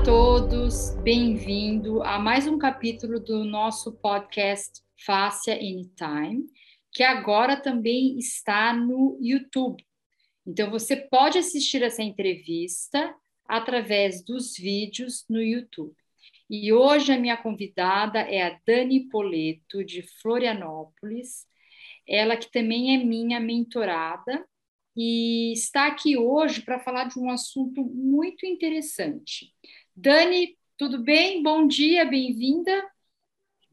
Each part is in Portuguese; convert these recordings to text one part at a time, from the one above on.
a todos, bem-vindo a mais um capítulo do nosso podcast Fácia Anytime, que agora também está no YouTube. Então você pode assistir essa entrevista através dos vídeos no YouTube. E hoje a minha convidada é a Dani Poleto, de Florianópolis, ela que também é minha mentorada e está aqui hoje para falar de um assunto muito interessante. Dani, tudo bem? Bom dia, bem-vinda.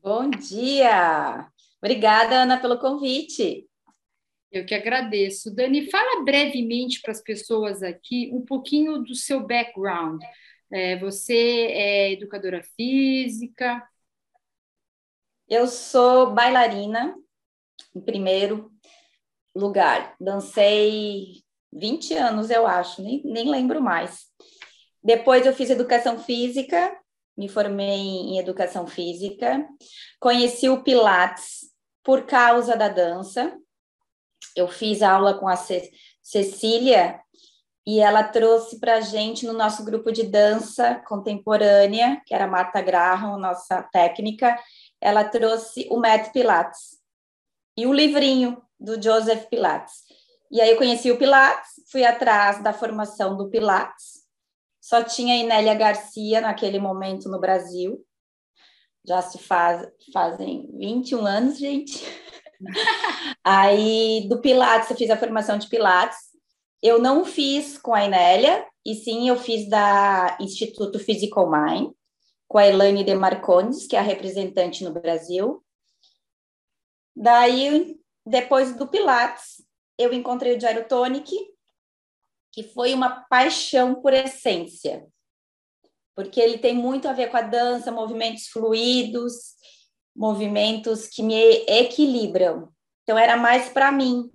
Bom dia! Obrigada, Ana, pelo convite. Eu que agradeço. Dani, fala brevemente para as pessoas aqui um pouquinho do seu background. É, você é educadora física? Eu sou bailarina, em primeiro lugar. Dancei 20 anos, eu acho, nem, nem lembro mais. Depois eu fiz educação física, me formei em educação física, conheci o Pilates por causa da dança. Eu fiz aula com a Cecília e ela trouxe para a gente no nosso grupo de dança contemporânea, que era Marta Graham, nossa técnica, ela trouxe o método Pilates e o livrinho do Joseph Pilates. E aí eu conheci o Pilates, fui atrás da formação do Pilates, só tinha Inélia Garcia naquele momento no Brasil. Já se faz, fazem 21 anos, gente. Aí, do Pilates, eu fiz a formação de Pilates. Eu não fiz com a Inélia, e sim eu fiz da Instituto Physical Mind, com a Elaine de Marcondes, que é a representante no Brasil. Daí, depois do Pilates, eu encontrei o Gyrotonic, que foi uma paixão por essência, porque ele tem muito a ver com a dança, movimentos fluidos, movimentos que me equilibram. Então, era mais para mim.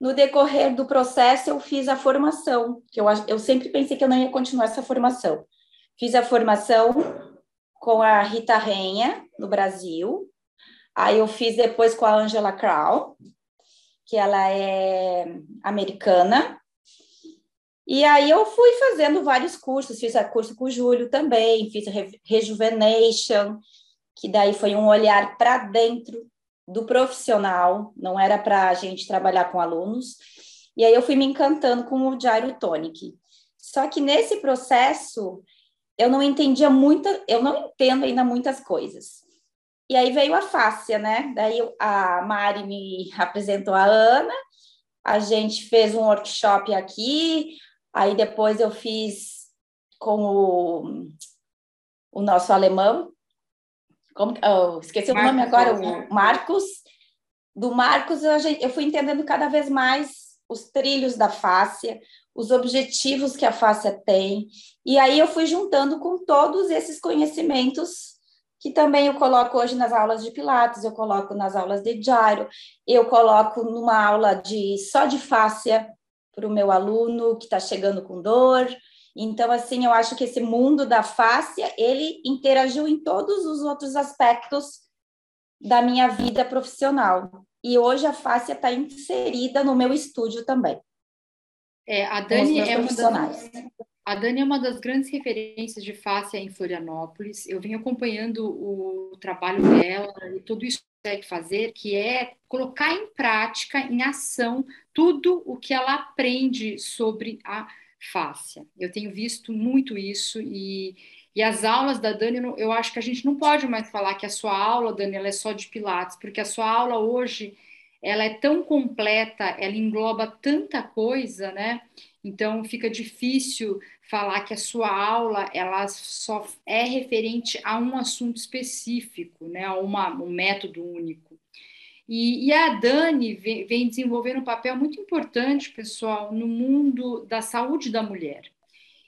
No decorrer do processo, eu fiz a formação, que eu, eu sempre pensei que eu não ia continuar essa formação. Fiz a formação com a Rita Renha, no Brasil. Aí eu fiz depois com a Angela Crow, que ela é americana, e aí eu fui fazendo vários cursos, fiz curso com o Júlio também, fiz a Rejuvenation, que daí foi um olhar para dentro do profissional, não era para a gente trabalhar com alunos. E aí eu fui me encantando com o Gyro Tonic. Só que nesse processo eu não entendia muita, eu não entendo ainda muitas coisas. E aí veio a fáscia, né? Daí a Mari me apresentou a Ana, a gente fez um workshop aqui, Aí depois eu fiz com o, o nosso alemão, como, oh, esqueci Marcos, o nome agora, o Marcos. Do Marcos, eu, eu fui entendendo cada vez mais os trilhos da fáscia, os objetivos que a fáscia tem, e aí eu fui juntando com todos esses conhecimentos que também eu coloco hoje nas aulas de Pilates, eu coloco nas aulas de Gyro, eu coloco numa aula de só de fáscia, para o meu aluno que está chegando com dor. Então, assim, eu acho que esse mundo da fáscia, ele interagiu em todos os outros aspectos da minha vida profissional. E hoje a fáscia está inserida no meu estúdio também. É, a Dani é uma das, a Dani é uma das grandes referências de fáscia em Florianópolis. Eu venho acompanhando o trabalho dela e tudo isso consegue fazer, que é colocar em prática, em ação, tudo o que ela aprende sobre a fáscia. Eu tenho visto muito isso e, e as aulas da Dani, eu acho que a gente não pode mais falar que a sua aula, Dani, ela é só de pilates, porque a sua aula hoje ela é tão completa, ela engloba tanta coisa, né? Então fica difícil falar que a sua aula ela só é referente a um assunto específico, né? A uma, um método único. E, e a Dani vem, vem desenvolvendo um papel muito importante, pessoal, no mundo da saúde da mulher.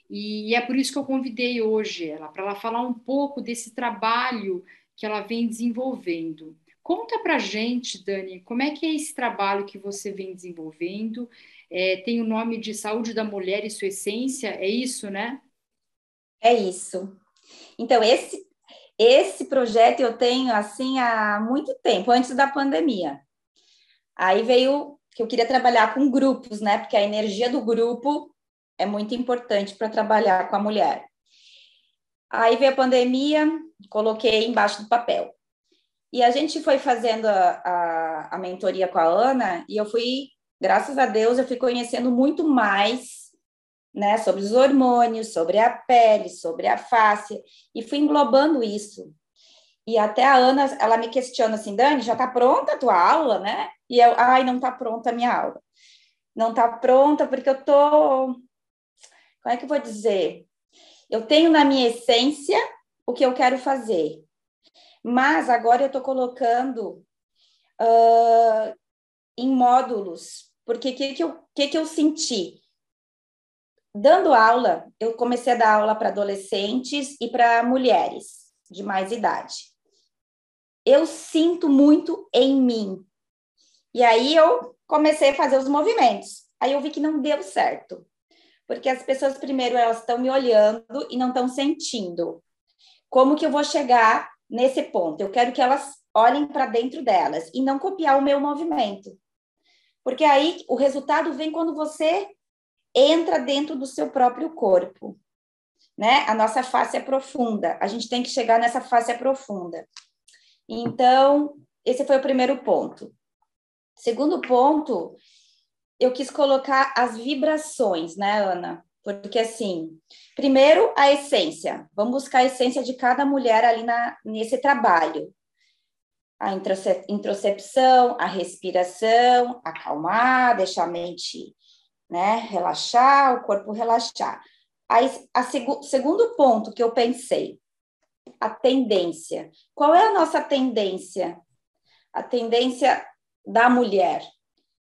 E, é por isso que eu convidei hoje ela, para ela falar um pouco desse trabalho que ela vem desenvolvendo. Conta para gente, Dani, como é que é esse trabalho que você vem desenvolvendo? É, tem o nome de Saúde da Mulher e Sua Essência, é isso, né? É isso. Então, esse, esse projeto eu tenho assim há muito tempo, antes da pandemia. Aí veio que eu queria trabalhar com grupos, né? Porque a energia do grupo é muito importante para trabalhar com a mulher. Aí veio a pandemia, coloquei embaixo do papel. E a gente foi fazendo a, a, a mentoria com a Ana e eu fui, graças a Deus, eu fui conhecendo muito mais né, sobre os hormônios, sobre a pele, sobre a face, e fui englobando isso. E até a Ana, ela me questiona assim, Dani, já está pronta a tua aula, né? E eu, ai, não está pronta a minha aula. Não está pronta porque eu tô, como é que eu vou dizer? Eu tenho na minha essência o que eu quero fazer, mas agora eu estou colocando uh, em módulos, porque o que, que, eu, que, que eu senti? Dando aula, eu comecei a dar aula para adolescentes e para mulheres de mais idade. Eu sinto muito em mim. E aí eu comecei a fazer os movimentos. Aí eu vi que não deu certo. Porque as pessoas, primeiro, elas estão me olhando e não estão sentindo. Como que eu vou chegar nesse ponto? Eu quero que elas olhem para dentro delas e não copiar o meu movimento. Porque aí o resultado vem quando você entra dentro do seu próprio corpo, né? A nossa face é profunda, a gente tem que chegar nessa face é profunda. Então, esse foi o primeiro ponto. Segundo ponto, eu quis colocar as vibrações, né, Ana? Porque assim, primeiro a essência. Vamos buscar a essência de cada mulher ali na, nesse trabalho. A introcepção, a respiração, acalmar, deixar a mente né? Relaxar, o corpo relaxar. Aí, a seg segundo ponto que eu pensei, a tendência. Qual é a nossa tendência? A tendência da mulher.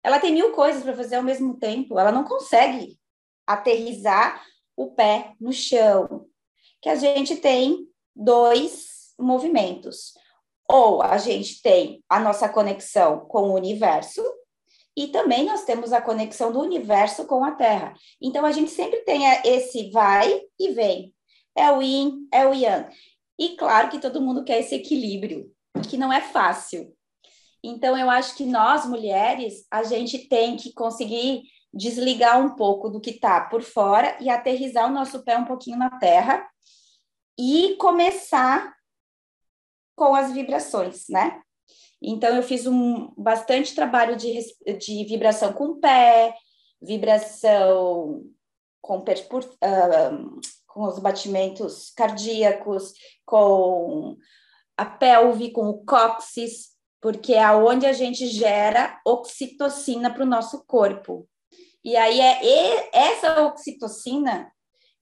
Ela tem mil coisas para fazer ao mesmo tempo, ela não consegue aterrizar o pé no chão. Que a gente tem dois movimentos. Ou a gente tem a nossa conexão com o universo, e também nós temos a conexão do universo com a Terra. Então a gente sempre tem esse vai e vem. É o yin, é o yang. E claro que todo mundo quer esse equilíbrio, que não é fácil. Então eu acho que nós mulheres, a gente tem que conseguir desligar um pouco do que está por fora e aterrizar o nosso pé um pouquinho na terra e começar com as vibrações, né? Então, eu fiz um bastante trabalho de, de vibração com o pé, vibração com, uh, com os batimentos cardíacos, com a pelve, com o cóccix, porque é onde a gente gera oxitocina para o nosso corpo. E aí é e essa oxitocina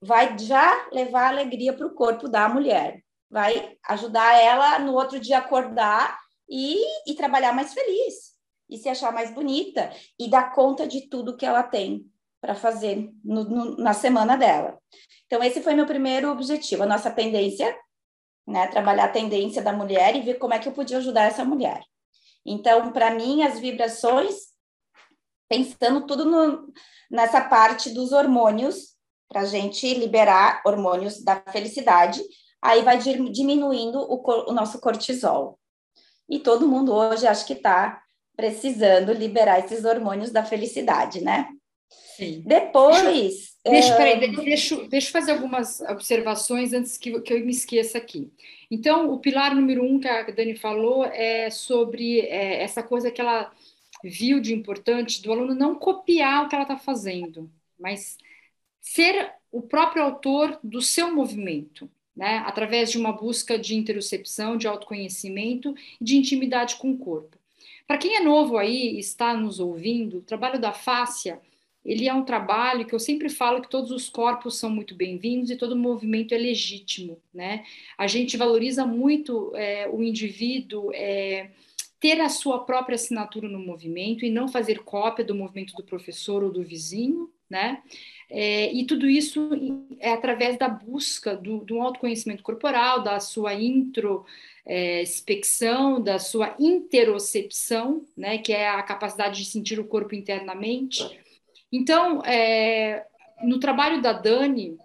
vai já levar alegria para o corpo da mulher, vai ajudar ela no outro dia acordar e, e trabalhar mais feliz, e se achar mais bonita, e dar conta de tudo que ela tem para fazer no, no, na semana dela. Então, esse foi meu primeiro objetivo, a nossa tendência, né? Trabalhar a tendência da mulher e ver como é que eu podia ajudar essa mulher. Então, para mim, as vibrações, pensando tudo no, nessa parte dos hormônios, para a gente liberar hormônios da felicidade, aí vai diminuindo o, o nosso cortisol. E todo mundo hoje acho que está precisando liberar esses hormônios da felicidade, né? Sim. Depois. Deixa, é... peraí, deixa, deixa eu fazer algumas observações antes que, que eu me esqueça aqui. Então, o pilar número um que a Dani falou é sobre é, essa coisa que ela viu de importante do aluno não copiar o que ela está fazendo, mas ser o próprio autor do seu movimento né, através de uma busca de interocepção, de autoconhecimento e de intimidade com o corpo. Para quem é novo aí está nos ouvindo, o trabalho da fáscia, ele é um trabalho que eu sempre falo que todos os corpos são muito bem-vindos e todo movimento é legítimo, né? A gente valoriza muito é, o indivíduo é, ter a sua própria assinatura no movimento e não fazer cópia do movimento do professor ou do vizinho, né? É, e tudo isso é através da busca do, do autoconhecimento corporal, da sua introspecção, é, da sua interocepção, né, que é a capacidade de sentir o corpo internamente. Então, é, no trabalho da Dani,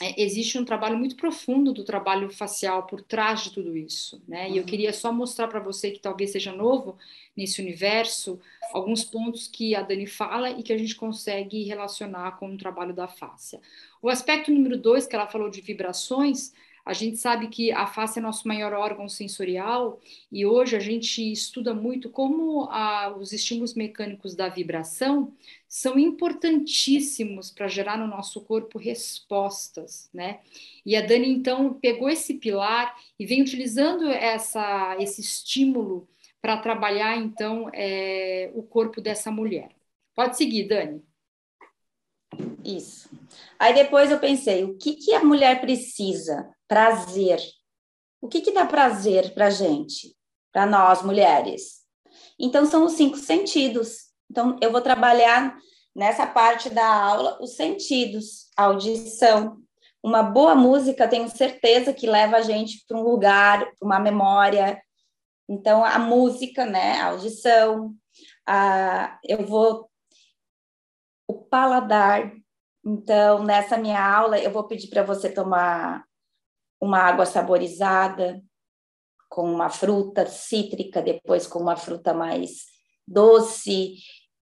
é, existe um trabalho muito profundo do trabalho facial por trás de tudo isso, né? E eu uhum. queria só mostrar para você que talvez seja novo nesse universo alguns pontos que a Dani fala e que a gente consegue relacionar com o trabalho da fáscia. O aspecto número dois que ela falou de vibrações, A gente sabe que a face é nosso maior órgão sensorial e hoje a gente estuda muito como a, os estímulos mecânicos da vibração são importantíssimos para gerar no nosso corpo respostas, né? E a Dani então pegou esse pilar e vem utilizando essa, esse estímulo para trabalhar então é, o corpo dessa mulher. Pode seguir, Dani. Isso. Aí depois eu pensei, o que, que a mulher precisa? Prazer. O que, que dá prazer para gente? Para nós, mulheres? Então, são os cinco sentidos. Então, eu vou trabalhar nessa parte da aula os sentidos, audição. Uma boa música, tenho certeza que leva a gente para um lugar, para uma memória. Então, a música, né, a audição, a, eu vou o paladar, então, nessa minha aula, eu vou pedir para você tomar uma água saborizada com uma fruta cítrica, depois com uma fruta mais doce.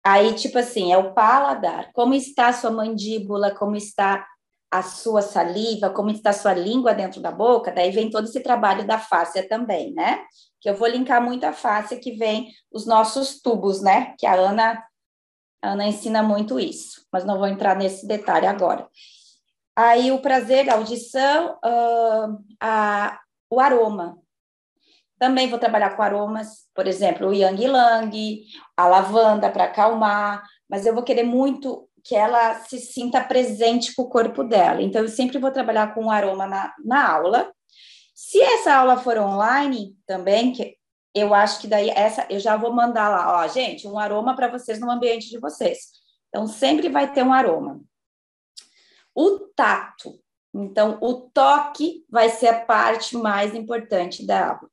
Aí, tipo assim, é o paladar. Como está a sua mandíbula, como está a sua saliva, como está a sua língua dentro da boca, daí vem todo esse trabalho da fáscia também, né? Que eu vou linkar muito a fáscia que vem os nossos tubos, né? Que a Ana a Ana ensina muito isso, mas não vou entrar nesse detalhe agora. Aí o prazer, a audição, uh, a, o aroma. Também vou trabalhar com aromas, por exemplo, o Yang Lang, a lavanda para acalmar, mas eu vou querer muito que ela se sinta presente com o corpo dela. Então, eu sempre vou trabalhar com aroma na, na aula. Se essa aula for online também, que eu acho que daí essa eu já vou mandar lá, ó, gente, um aroma para vocês no ambiente de vocês. Então sempre vai ter um aroma. O tato. Então o toque vai ser a parte mais importante da aula.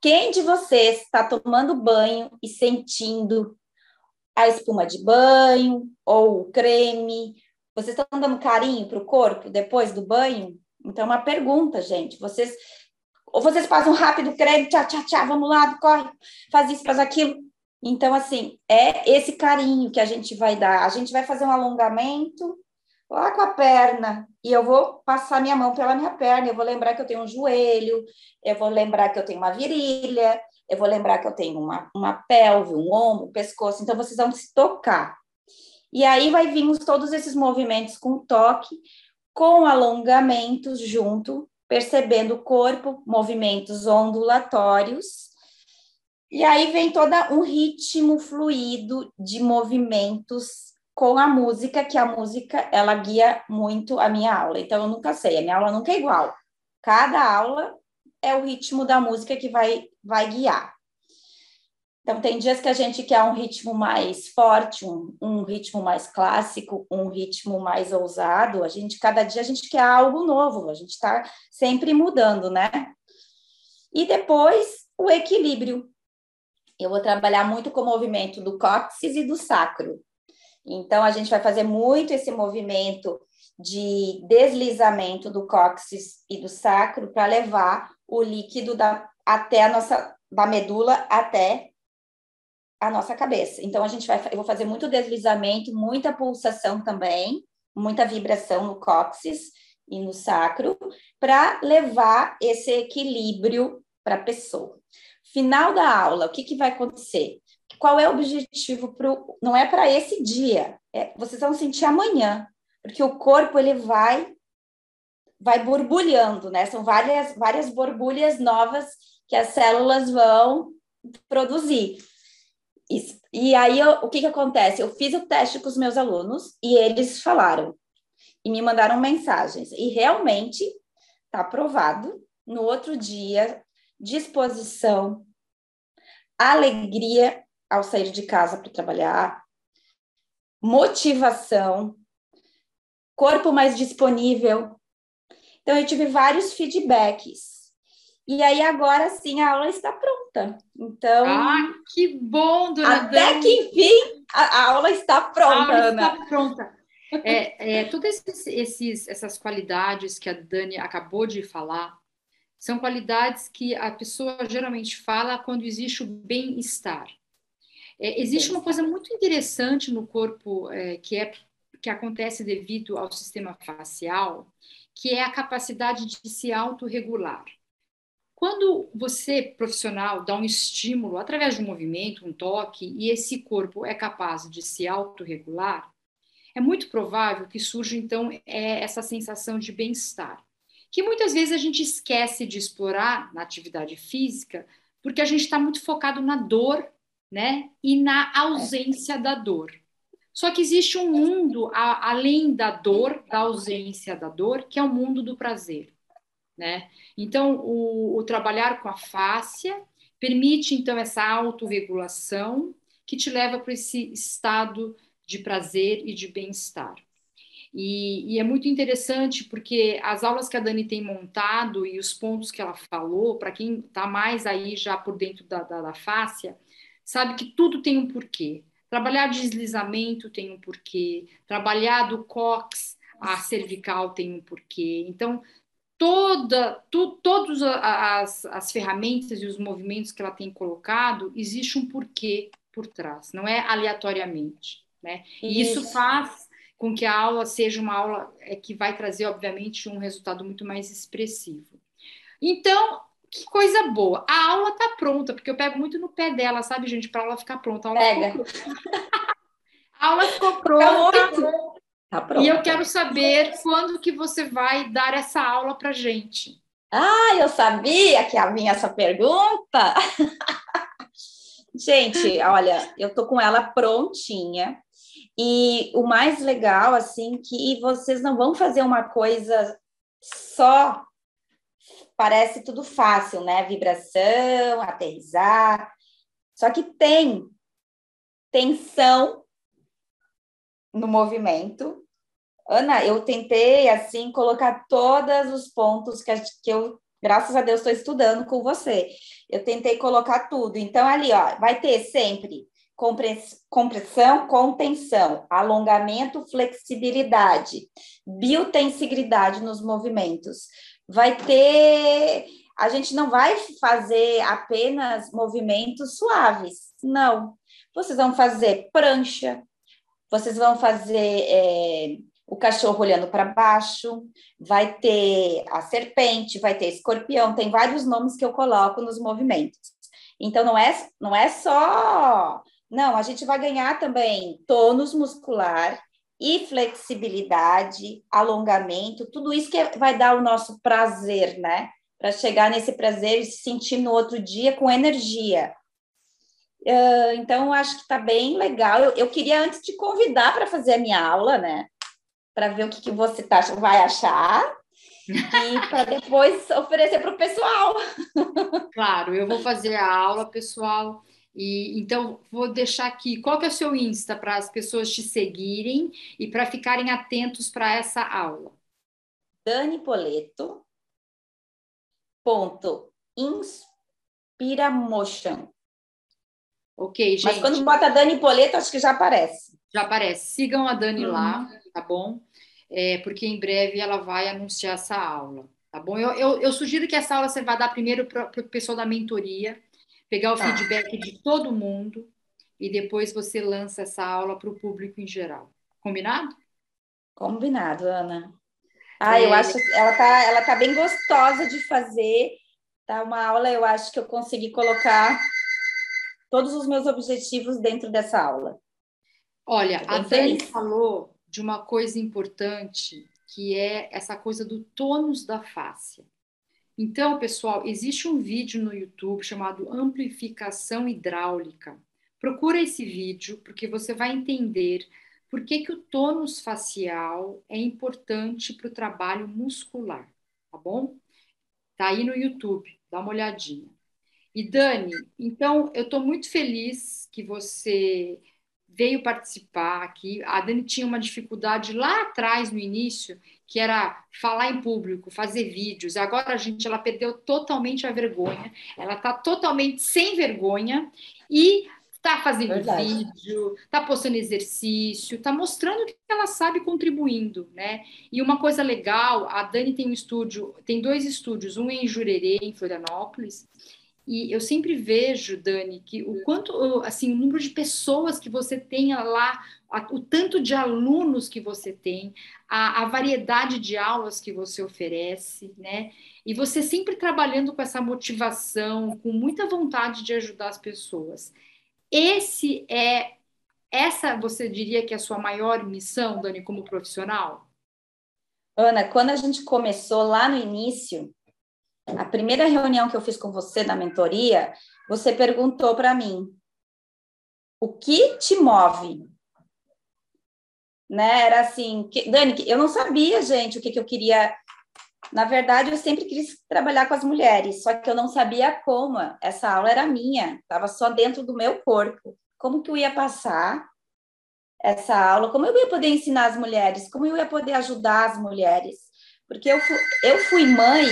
Quem de vocês está tomando banho e sentindo a espuma de banho ou o creme? Vocês estão dando carinho para o corpo depois do banho? Então, uma pergunta, gente. Vocês ou vocês passam rápido, creme, tchá, tchá, tchá, vamos lá, corre, faz isso, faz aquilo. Então, assim, é esse carinho que a gente vai dar. A gente vai fazer um alongamento lá com a perna, e eu vou passar minha mão pela minha perna, eu vou lembrar que eu tenho um joelho, eu vou lembrar que eu tenho uma virilha, eu vou lembrar que eu tenho uma, uma pelve, um ombro, um pescoço, então vocês vão se tocar. E aí vai vir todos esses movimentos com toque, com alongamentos junto, percebendo o corpo, movimentos ondulatórios. E aí vem todo um ritmo fluido de movimentos com a música, que a música ela guia muito a minha aula. Então eu nunca sei, a minha aula nunca é igual. Cada aula é o ritmo da música que vai vai guiar. Então, tem dias que a gente quer um ritmo mais forte, um, um, ritmo mais clássico, um ritmo mais ousado. A gente, cada dia, a gente quer algo novo, a gente está sempre mudando, né? E depois, o equilíbrio. Eu vou trabalhar muito com o movimento do cóccix e do sacro. Então, a gente vai fazer muito esse movimento de deslizamento do cóccix e do sacro para levar o líquido da, até a nossa da medula até a nossa cabeça. Então, a gente vai, eu vou fazer muito deslizamento, muita pulsação também, muita vibração no cóccix e no sacro, para levar esse equilíbrio para a pessoa. Final da aula, o que, que vai acontecer? Qual é o objetivo pro, não é para esse dia, é, vocês vão sentir amanhã, porque o corpo ele vai vai borbulhando, né? São várias várias borbulhas novas que as células vão produzir. Isso. E aí, eu, o que, que acontece? Eu fiz o teste com os meus alunos e eles falaram e me mandaram mensagens. E realmente está aprovado. No outro dia, disposição, alegria ao sair de casa para trabalhar, motivação, corpo mais disponível. Então, eu tive vários feedbacks e aí agora sim a aula está pronta. Então. Ah, que bom, dona Até Dani. que enfim a, aula está pronta, a aula Ana. Está pronta. É, é, todas esses, esses, essas qualidades que a Dani acabou de falar são qualidades que a pessoa geralmente fala quando existe o bem-estar. É, existe uma coisa muito interessante no corpo é, que é que acontece devido ao sistema facial, que é a capacidade de se autorregular. Quando você, profissional, dá um estímulo através de um movimento, um toque, e esse corpo é capaz de se autorregular, é muito provável que surja, então, é, essa sensação de bem-estar, que muitas vezes a gente esquece de explorar na atividade física, porque a gente está muito focado na dor, né, e na ausência da dor. Só que existe um mundo a, além da dor, da ausência da dor, que é o mundo do prazer. Né? Então, o, o trabalhar com a fáscia permite, então, essa autorregulação que te leva para esse estado de prazer e de bem-estar. E, e, é muito interessante porque as aulas que a Dani tem montado e os pontos que ela falou, para quem está mais aí já por dentro da, da, da fáscia, sabe que tudo tem um porquê. Trabalhar deslizamento tem um porquê, trabalhar do cox a cervical tem um porquê. Então, toda, tu, todas as, as ferramentas e os movimentos que ela tem colocado, existe um porquê por trás, não é aleatoriamente. Né? E isso, isso faz com que a aula seja uma aula é, que vai trazer, obviamente, um resultado muito mais expressivo. Então, que coisa boa. A aula está pronta, porque eu pego muito no pé dela, sabe, gente, para aula ficar pronta. A aula Pega. a aula ficou pronta. Tá pronta. E eu quero saber quando que você vai dar essa aula para gente. Ah, eu sabia que ia vir essa pergunta. gente, olha, eu tô com ela prontinha. E o mais legal, assim, que vocês não vão fazer uma coisa só parece tudo fácil, né? Vibração, aterrizar. Só que tem tensão no movimento. Ana, eu tentei, assim, colocar todos os pontos que, que eu, graças a Deus, estou estudando com você. Eu tentei colocar tudo. Então, ali, ó, vai ter sempre compressão, contenção, alongamento, flexibilidade, biotensigridade nos movimentos, vai ter. A gente não vai fazer apenas movimentos suaves, não. Vocês vão fazer prancha, vocês vão fazer é, o cachorro olhando para baixo, vai ter a serpente, vai ter escorpião, tem vários nomes que eu coloco nos movimentos. Então, não é, não é só. Não, a gente vai ganhar também tônus muscular, e flexibilidade, alongamento, tudo isso que vai dar o nosso prazer, né? Para chegar nesse prazer e se sentir no outro dia com energia. Uh, então, acho que está bem legal. Eu, eu, queria antes te convidar para fazer a minha aula, né? Para ver o que, que você tá, vai achar e para depois oferecer para o pessoal. Claro, eu vou fazer a aula, pessoal. E então vou deixar aqui qual que é o seu Insta para as pessoas te seguirem e para ficarem atentos para essa aula. Dani Poleto ponto inspiramotion. Ok, gente. Mas quando bota Dani Poleto, acho que já aparece. Já aparece. Sigam a Dani uhum. lá, tá bom? É, porque em breve ela vai anunciar essa aula, tá bom? Eu, eu, eu sugiro que essa aula você vá dar primeiro para o pessoal da mentoria, pegar o tá. feedback de todo mundo e depois você lança essa aula para o público em geral. Combinado? Combinado, Ana. Ah, é... eu acho que ela tá, ela tá bem gostosa de fazer. Tá uma aula, eu acho que eu consegui colocar todos os meus objetivos dentro dessa aula. Olha, a Dani falou de uma coisa importante, que é essa coisa do tônus da face. Então, pessoal, existe um vídeo no YouTube chamado Amplificação Hidráulica. Procura esse vídeo porque você vai entender por que, que o tônus facial é importante para o trabalho muscular, tá bom? Tá aí no YouTube, dá uma olhadinha. E Dani, então eu estou muito feliz que você veio participar aqui. A Dani tinha uma dificuldade lá atrás, no início, que era falar em público, fazer vídeos. Agora a gente, ela perdeu totalmente a vergonha. Ela está totalmente sem vergonha e está fazendo Verdade. vídeo, está postando exercício, está mostrando que ela sabe contribuindo, né? E uma coisa legal, a Dani tem um estúdio, tem dois estúdios, um em Jurerê, em Florianópolis, E eu sempre vejo, Dani, que o quanto, assim, o número de pessoas que você tem lá, o tanto de alunos que você tem, a, a, variedade de aulas que você oferece, né? E você sempre trabalhando com essa motivação, com muita vontade de ajudar as pessoas. Esse é, essa você diria que é a sua maior missão, Dani, como profissional? Ana, quando a gente começou lá no início, a primeira reunião que eu fiz com você na mentoria, você perguntou para mim: o que te move? Né? Era assim, que, Dani, eu não sabia, gente, o que, que eu queria. Na verdade, eu sempre quis trabalhar com as mulheres, só que eu não sabia como. Essa aula era minha, estava só dentro do meu corpo. Como que eu ia passar essa aula? Como eu ia poder ensinar as mulheres? Como eu ia poder ajudar as mulheres? Porque eu fui, eu fui mãe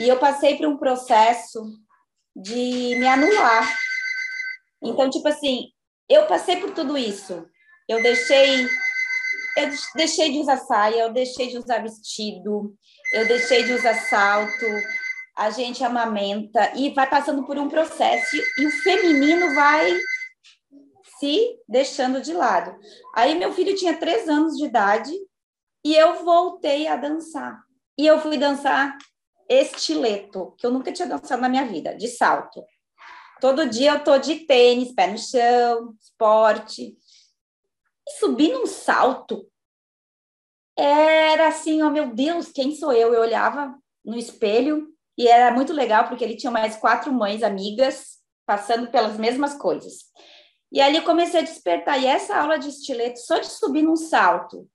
e eu passei por um processo de me anular. Então, tipo assim, eu passei por tudo isso. Eu deixei eu deixei de usar saia, eu deixei de usar vestido, eu deixei de usar salto, a gente amamenta e vai passando por um processo e o feminino vai se deixando de lado. Aí meu filho tinha três anos de idade e eu voltei a dançar. E eu fui dançar estileto, que eu nunca tinha dançado na minha vida, de salto. Todo dia eu tô de tênis, pé no chão, esporte. E subir num salto era assim, oh meu Deus, quem sou eu? Eu olhava no espelho e era muito legal porque ele tinha mais quatro mães amigas passando pelas mesmas coisas. E ali comecei a despertar. E essa aula de estileto, só de subir num salto,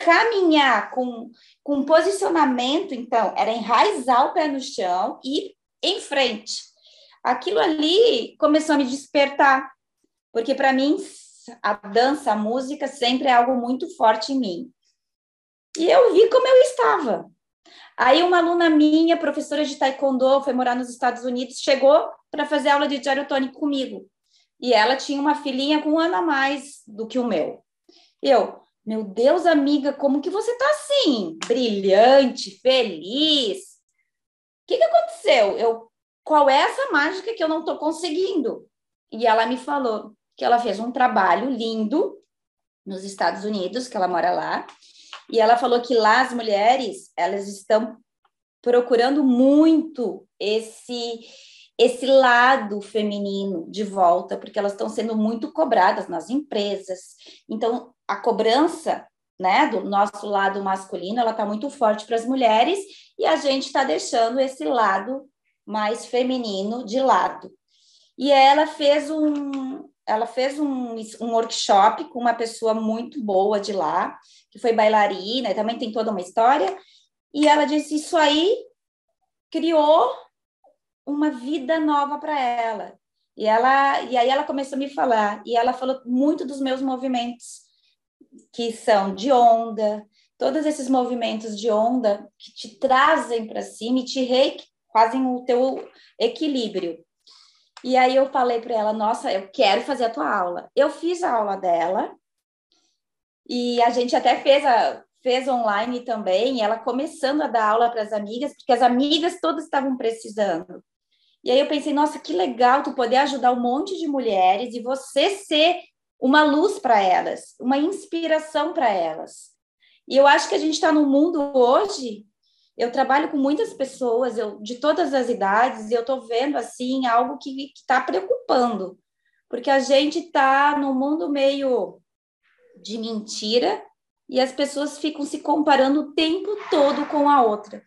caminhar com, com posicionamento, então, era enraizar o pé no chão e em frente. Aquilo ali começou a me despertar, porque para mim a dança, a música sempre é algo muito forte em mim. E eu vi como eu estava. Aí uma aluna minha, professora de taekwondo, foi morar nos Estados Unidos, chegou para fazer aula de gyrotonic comigo. E ela tinha uma filhinha com um ano a mais do que o meu. Eu, meu Deus, amiga, como que você tá assim? Brilhante, feliz. O que, que aconteceu? Eu, qual é essa mágica que eu não tô conseguindo? E ela me falou que ela fez um trabalho lindo nos Estados Unidos, que ela mora lá, e ela falou que lá as mulheres, elas estão procurando muito esse esse lado feminino de volta, porque elas estão sendo muito cobradas nas empresas. Então, a cobrança né, do nosso lado masculino, ela está muito forte para as mulheres e a gente está deixando esse lado mais feminino de lado. E ela fez um, ela fez um, um workshop com uma pessoa muito boa de lá, que foi bailarina, e também tem toda uma história, e ela disse: Isso aí criou uma vida nova para ela. E ela e aí ela começou a me falar e ela falou muito dos meus movimentos que são de onda, todos esses movimentos de onda que te trazem para cima e te re, fazem o teu equilíbrio. E aí eu falei para ela, nossa, eu quero fazer a tua aula. Eu fiz a aula dela e a gente até fez a fez online também, ela começando a dar aula para as amigas, porque as amigas todas estavam precisando. E aí eu pensei, nossa, que legal tu poder ajudar um monte de mulheres e você ser uma luz para elas, uma inspiração para elas. E eu acho que a gente está no mundo hoje. Eu trabalho com muitas pessoas, eu de todas as idades, e eu estou vendo assim algo que está preocupando, porque a gente está no mundo meio de mentira e as pessoas ficam se comparando o tempo todo com a outra.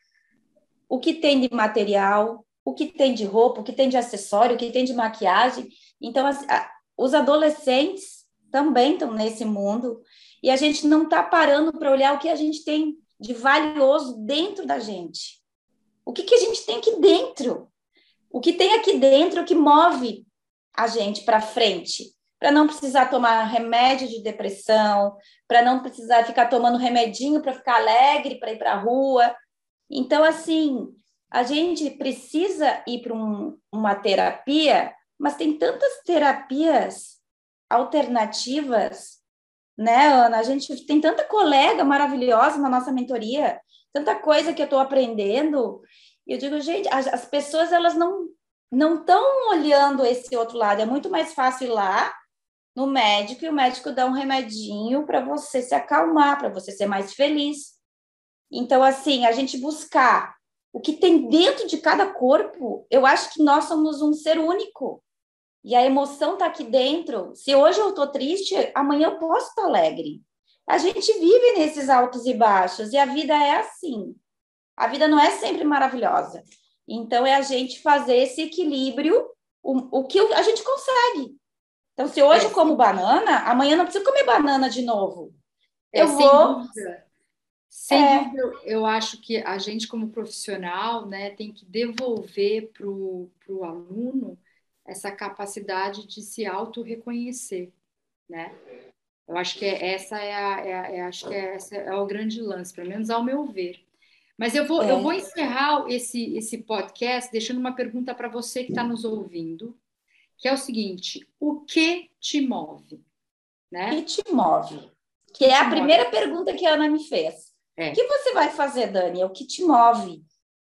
O que tem de material, o que tem de roupa, o que tem de acessório, o que tem de maquiagem. Então, as, a, os adolescentes também estão nesse mundo e a gente não está parando para olhar o que a gente tem de valioso dentro da gente. O que, que a gente tem aqui dentro? O que tem aqui dentro que move a gente para frente? Para não precisar tomar remédio de depressão, para não precisar ficar tomando remedinho para ficar alegre, para ir para a rua. Então, assim, a gente precisa ir para um, uma terapia, mas tem tantas terapias alternativas, né, Ana? A gente tem tanta colega maravilhosa na nossa mentoria, tanta coisa que eu estou aprendendo. E eu digo, gente, as, as pessoas elas não não estão olhando esse outro lado. É muito mais fácil ir lá no médico e o médico dá um remedinho para você se acalmar, para você ser mais feliz. Então, assim, a gente buscar o que tem dentro de cada corpo, eu acho que nós somos um ser único. E a emoção está aqui dentro. Se hoje eu estou triste, amanhã eu posso estar alegre. A gente vive nesses altos e baixos e a vida é assim. A vida não é sempre maravilhosa. Então, é a gente fazer esse equilíbrio, o, o que a gente consegue. Então, se hoje é. eu como banana, amanhã não preciso comer banana de novo. É, eu vou. Sem é. dúvida, eu acho que a gente, como profissional, né, tem que devolver para o aluno essa capacidade de se auto-reconhecer, né? Eu acho que é, essa é, a, é, é acho que é, essa é o grande lance, pelo menos ao meu ver. Mas eu vou, é. eu vou encerrar esse, esse podcast deixando uma pergunta para você que está nos ouvindo, que é o seguinte: o que te move? Né? O que te move? Que é a primeira pergunta que a Ana me fez. É. O que você vai fazer, Dani? É o que te move.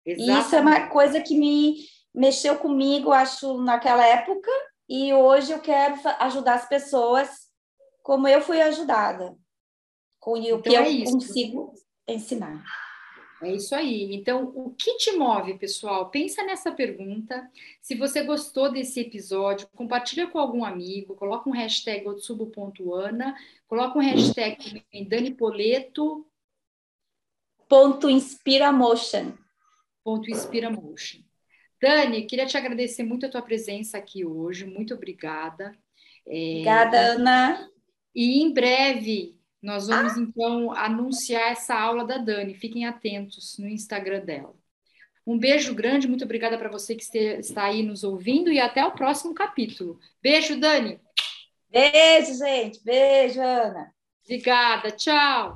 Exatamente. E isso é uma coisa que me mexeu comigo, acho, naquela época, e hoje eu quero ajudar as pessoas como eu fui ajudada, com o então que é eu consigo ensinar. É isso aí. Então, o que te move, pessoal? Pensa nessa pergunta. Se você gostou desse episódio, compartilha com algum amigo, coloca um hashtag otsubo.ana, coloca um hashtag Dani Poleto. Ponto Inspiramotion. Ponto Inspiramotion. Dani, queria te agradecer muito a tua presença aqui hoje. Muito obrigada. É... Obrigada, Ana. E em breve nós vamos, então, anunciar essa aula da Dani. Fiquem atentos no Instagram dela. Um beijo grande, muito obrigada para você que está aí nos ouvindo e até o próximo capítulo. Beijo, Dani. Beijo, gente. Beijo, Ana. Obrigada. Tchau.